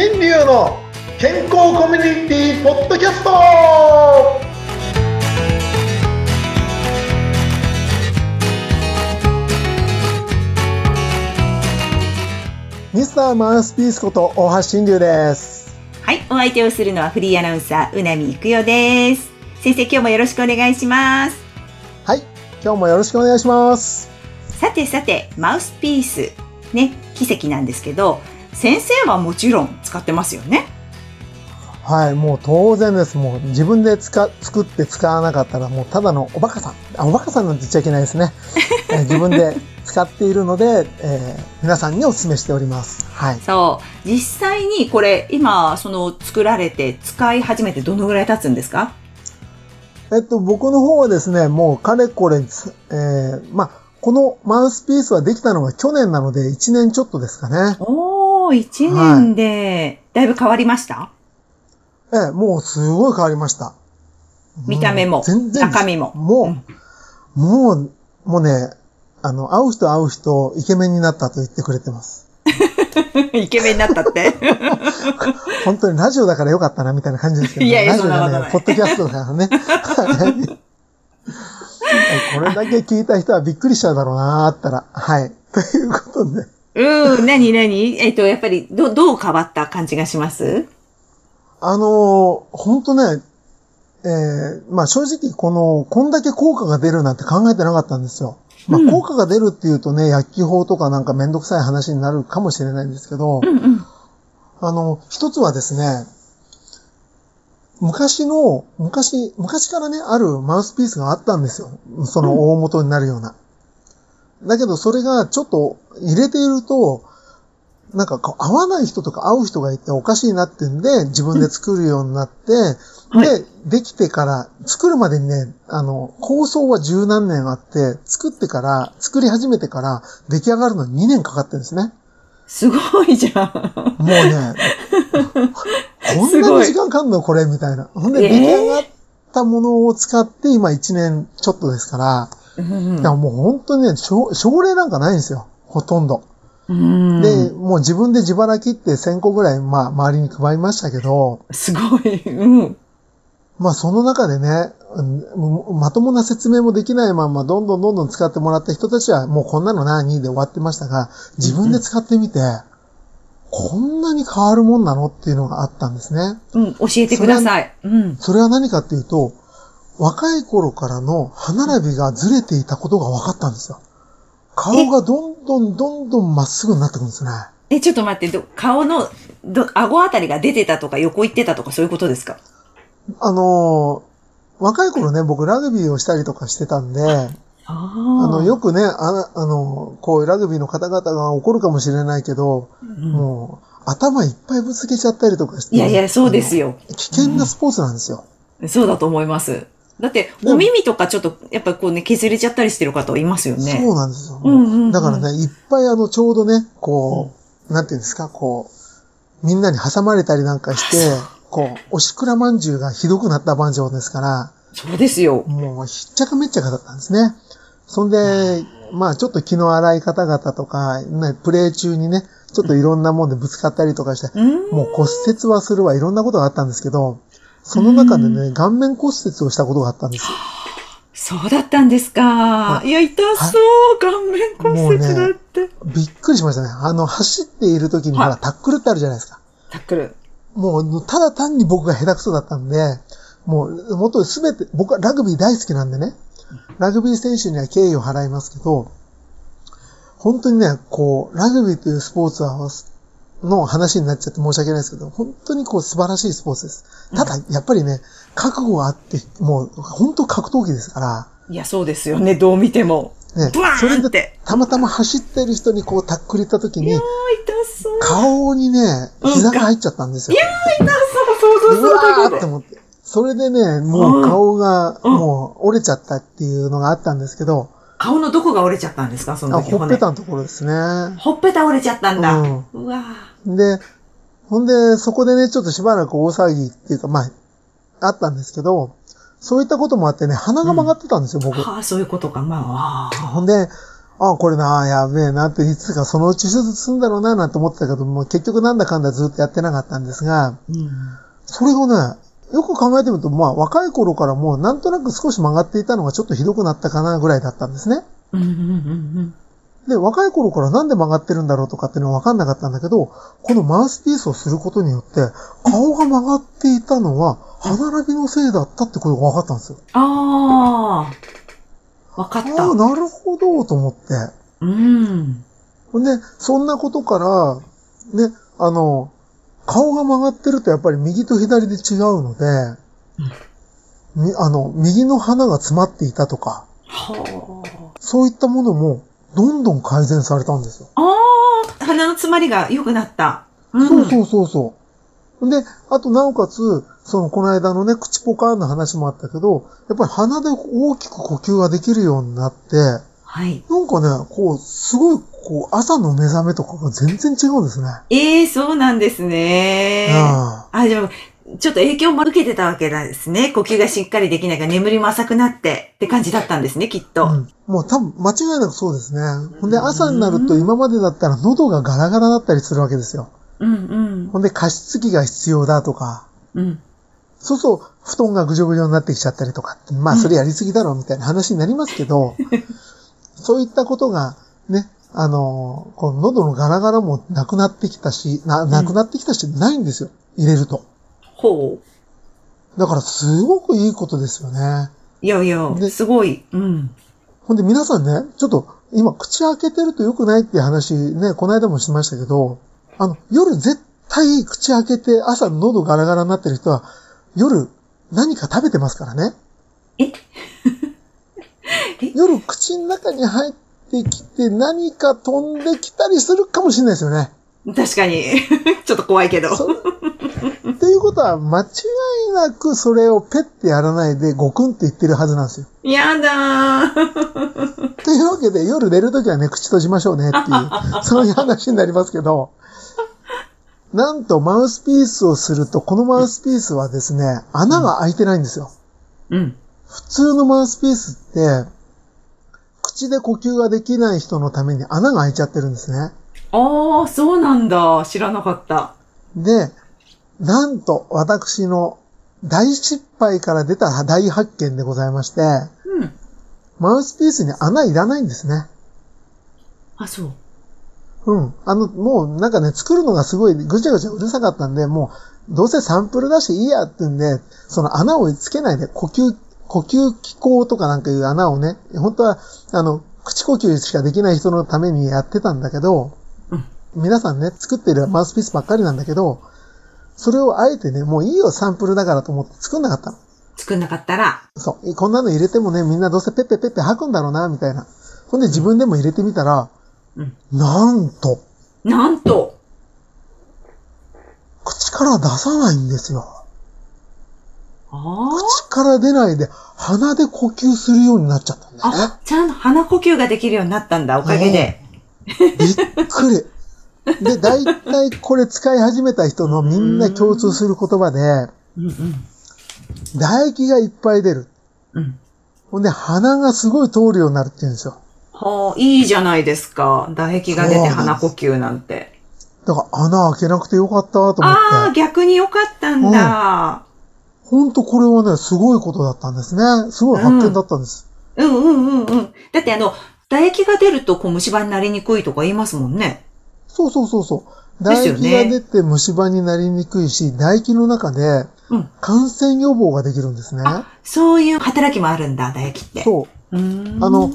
新流の健康コミュニティポッドキャストミスターマウスピースこと大橋新流です。はい、お相手をするのはフリーアナウンサー、うなみいくよです。先生、今日もよろしくお願いします。はい、今日もよろしくお願いします。さてさて、マウスピース、ね、奇跡なんですけど、先生はもちろん使ってますよね。はい、もう当然です。もう自分で使作って使わなかったらもうただのおバカさん。あ、おバカさんなんて言っちゃいけないですね。えー自分で使っているので、えー皆さんにお勧めしております。はい。そう。実際にこれ、今、その作られて使い始めてどのぐらい経つんですか？えっと、僕の方はですね、もうかれこれ、えー、まあ、このマウスピースはできたのが去年なので1年ちょっとですかね。おー、1年で、だいぶ変わりました？えー、もうすごい変わりました。見た目もう全然中身ももう、もう、もうね、あの、会う人会う人、イケメンになったと言ってくれてます。イケメンになったって。本当にラジオだからよかったな、みたいな感じですけど、いやいやラジオじゃないポッドキャストだからね。はいこれだけ聞いた人はびっくりしちゃうだろうな、あったら。はい。ということで。うん、なになにえっと、やっぱり、ど、どう変わった感じがします？あのー、本当ね、えー、まあ正直この、こんだけ効果が出るなんて考えてなかったんですよ。まあうん効果が出るっていうとね、薬機法とかなんかめんどくさい話になるかもしれないんですけど、うんうん。あの、一つはですね、昔の、昔、昔からね、あるマウスピースがあったんですよ。その大元になるような。だけど、それがちょっと入れていると、なんかこう合わない人とか合う人がいておかしいなってんで、自分で作るようになって、はいで、できてから、作るまでにね、あの、構想は十何年あって、作ってから、作り始めてから、出来上がるのに2年かかってるんですね。すごいじゃん。もうね、こんなに時間かかんの？これみたいな。ほんで、えー出来上がったものを使って今1年ちょっとですから、うんいやもう本当にね、症症例なんかないんですよ。ほとんど。うんで、もう自分で自腹切って1000個ぐらい、まあ、周りに配りましたけど、すごい。うん。まあ、その中でね、うんまともな説明もできないまま、どんどんどんどん使ってもらった人たちは、もうこんなの何で終わってましたが、自分で使ってみて、こんなに変わるもんなの？っていうのがあったんですね。うん、教えてください。うん。それは何かっていうと、若い頃からの歯並びがずれていたことが分かったんですよ。顔がどんどんどんどんまっすぐになってくるんですね。え、ちょっと待って、ど顔の、ど、顎あたりが出てたとか横行ってたとかそういうことですか？あのー若い頃ね、僕ラグビーをしたりとかしてたんで、ああの、よくね、ああの、こういうラグビーの方々が怒るかもしれないけど、うんもう、頭いっぱいぶつけちゃったりとかして。いやいや、そうですよ。危険なスポーツなんですよ。そうだと思います。だって、お耳とかちょっと、やっぱこうね、削れちゃったりしてる方いますよね。そうなんですよ。うんうんうんだからね、いっぱいあの、ちょうどね、こう、なんていうんですか、こう、みんなに挟まれたりなんかして、こう、おしくらまんじゅうがひどくなったバンジョーですから、そうですよ。もうひっちゃかめっちゃかだったんですね。そんで、まあちょっと気の荒い方々とか、ね、プレイ中にね、ちょっといろんなもんでぶつかったりとかして、うん。もう骨折はするわ、いろんなことがあったんですけど、その中でね、顔面骨折をしたことがあったんですよ。そうだったんですか。はいいや、痛そう。顔面骨折だって。びっくりしましたね。あの、走っている時に、ほはいら、タックルってあるじゃないですか。タックル。もう、ただ単に僕が下手くそだったんで、もう、もっとすべて、僕はラグビー大好きなんでね、ラグビー選手には敬意を払いますけど、本当にね、こう、ラグビーというスポーツは、の話になっちゃって申し訳ないですけど、本当にこう素晴らしいスポーツです。ただ、やっぱりね、覚悟があって、もう、本当格闘技ですから、いや、そうですよね。どう見ても。ねそれで。たまたま走ってる人にこうタックル行った時に。顔にね、うん膝が入っちゃったんですよ。痛そう、そうそうそう。うわーってと思って。それでね、もう顔が、うんもう折れちゃったっていうのがあったんですけど、顔のどこが折れちゃったんですか？そあの時ほっぺたのところですね。ほっぺた折れちゃったんだ。うんうわで、ほんで、そこでね、ちょっとしばらく大騒ぎっていうか、まあ、あったんですけど、そういったこともあってね、鼻が曲がってたんですよ、僕。はあ、そういうことか。まあ、ほんで、あ、これな、やべえなって、いつかそのうち手術するんだろうな、なんて思ってたけども、結局なんだかんだずっとやってなかったんですが、うん。それがね、よく考えてみると、まあ、若い頃からもうなんとなく少し曲がっていたのがちょっとひどくなったかなぐらいだったんですね。で、若い頃からなんで曲がってるんだろうとかっていうのは分かんなかったんだけど、このマウスピースをすることによって、顔が曲がっていたのは、歯並びのせいだったってことが分かったんですよ。ああ。わかった。ああ、なるほど、と思って。うん。ほんで、そんなことから、ね、あの、顔が曲がってるとやっぱり右と左で違うので、みあの、右の鼻が詰まっていたとか、はそういったものも、どんどん改善されたんですよ。あ。ああ、鼻の詰まりが良くなった。うん。そうそうそうそう。で、あとなおかつ、その、この間のね、口ポカーンの話もあったけど、やっぱり鼻で大きく呼吸ができるようになって、はい。なんかね、こう、すごい、こう、朝の目覚めとかが全然違うんですね。ええそうなんですね。あああ、でも、ちょっと影響も受けてたわけなんですね。呼吸がしっかりできないから眠りも浅くなってって感じだったんですね、きっと。うん、もう多分間違いなくそうですね。ほんで朝になると今までだったら喉がガラガラだったりするわけですよ。うんうん。ほんで加湿器が必要だとか、うん。そうそう布団がぐじょぐじょになってきちゃったりとかって、まあそれやりすぎだろうみたいな話になりますけど、そういったことがね、あの、この喉のガラガラもなくなってきたし、な、なくなってきたし、ないんですよ。入れると。ほう。だからすごくいいことですよね。いやいや、ですごい。うん。ほんで皆さんね、ちょっと今口開けてると良くないっていう話ね、この間もしましたけど、あの、夜絶対口開けて朝喉ガラガラになってる人は、夜何か食べてますからね。ええ？夜口の中に入ってきて何か飛んできたりするかもしれないですよね。確かに。ちょっと怖いけど。そっていうことは間違いなくそれをペッてやらないでゴクンって言ってるはずなんですよ。やだー。というわけで夜寝るときはね、口閉じましょうねっていう、そういう話になりますけど、なんとマウスピースをすると、このマウスピースはですね、穴が開いてないんですよ。うん。普通のマウスピースって、口で呼吸ができない人のために穴が開いちゃってるんですね。ああ、そうなんだ。知らなかった。で、なんと私の大失敗から出た大発見でございまして、うん。マウスピースに穴いらないんですね。あ、そう。うん。あの、もうなんかね、作るのがすごいぐちゃぐちゃうるさかったんで、もう、どうせサンプルだしいいやってんで、その穴をつけないで、呼吸、呼吸機構とかなんかいう穴をね、本当は、あの、口呼吸しかできない人のためにやってたんだけど、うん皆さんね、作ってるマウスピースばっかりなんだけど、それをあえてね、もういいよ、サンプルだからと思って作んなかったの。作んなかったら。そう。こんなの入れてもね、みんなどうせペッペペッペ吐くんだろうな、みたいな。ほんで自分でも入れてみたら、うん。なんと、なんと。口から出さないんですよ。あ口から出ないで鼻で呼吸するようになっちゃったんだあ。よね。あ、ちゃんと鼻呼吸ができるようになったんだ、おかげで。びっくり。で、大体これ使い始めた人のみんな共通する言葉で、うんうん。唾液がいっぱい出る。うん。ほんで鼻がすごい通るようになるって言うんですよ。はあ、いいじゃないですか。唾液が出て鼻呼吸なんて。だから穴開けなくてよかったと思って。ああ、逆によかったんだ。ほんとこれはね、すごいことだったんですね。すごい発見だったんです。うんうんうんうん。だってあの、唾液が出るとこう虫歯になりにくいとか言いますもんね。そうそうそうそう。唾液が出て虫歯になりにくいし、唾液の中でうん。感染予防ができるんですね。そういう働きもあるんだ、唾液って。そう。う。あの、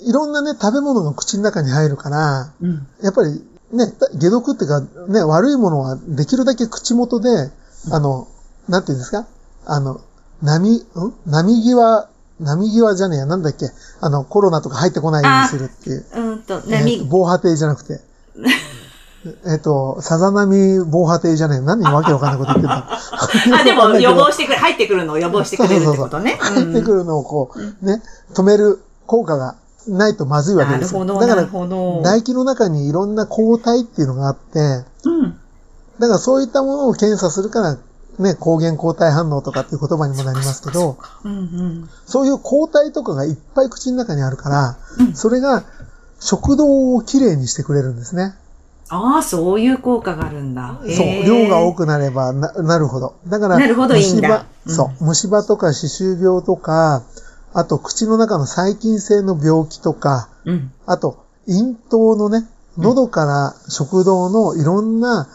いろんなね、食べ物が口の中に入るから、うん。やっぱりね、解毒っていうか、ね、悪いものはできるだけ口元で、あの、なんていうんですか？あの、波、ん？波際、波際じゃねえや、なんだっけ？あの、コロナとか入ってこないようにするっていう。うんと、えー波、防波堤じゃなくて。えっと、さざ波防波堤じゃねえ。何わけわかんないこと言ってんだ。あ、でも予防してくれ、入ってくるのを予防してくれるってことね。入ってくるのをこう、ね、止める効果がないとまずいわけですよ。なるほど、だからなる、ほど。唾液の中にいろんな抗体っていうのがあって、うん。だからそういったものを検査するから、ね、抗原抗体反応とかっていう言葉にもなりますけど。そういう抗体とかがいっぱい口の中にあるから、うんそれが食道をきれいにしてくれるんですね。ああ、そういう効果があるんだ。そう。量が多くなればななるほど。だから、なるほどいいそう。虫歯とか歯周病とか、あと口の中の細菌性の病気とか、うん。あと、咽頭のね、喉から食道のいろんな、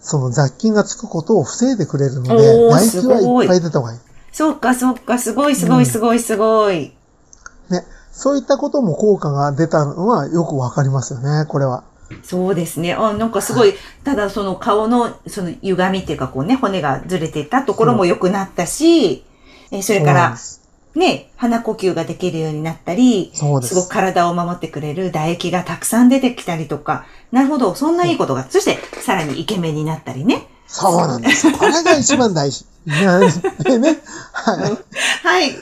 その雑菌がつくことを防いでくれるので、唾液はいっぱい出た方がいい。そっかそっか、すごいすごいすごいすごい。ね。そういったことも効果が出たのはよくわかりますよね、これは。そうですね。あ、なんかすごい、ただその顔の、その歪みっていうかこうね、骨がずれてたところも良くなったし、えーそれからね、鼻呼吸ができるようになったり、そうですすごく体を守ってくれる唾液がたくさん出てきたりとか、なるほど、そんないいことが、そしてさらにイケメンになったりね。そうなんです。これが一番大事。で ね。はい。はい。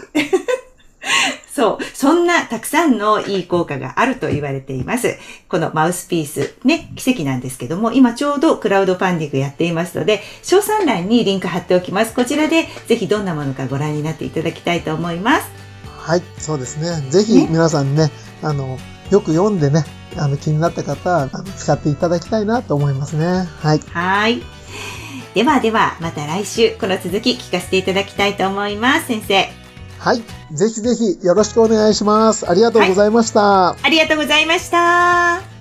そう。そんなたくさんのいい効果があると言われています。このマウスピース、ね、奇跡なんですけども、今ちょうどクラウドファンディングやっていますので、詳細欄にリンク貼っておきます。こちらでぜひどんなものかご覧になっていただきたいと思います。はい、そうですね。ぜひ皆さんね、あの、よく読んでね、あの、気になった方は、あの使っていただきたいなと思いますね。はい。はい。ではでは、また来週、この続き聞かせていただきたいと思います。先生。はい。ぜひぜひよろしくお願いします。ありがとうございました。ありがとうございました。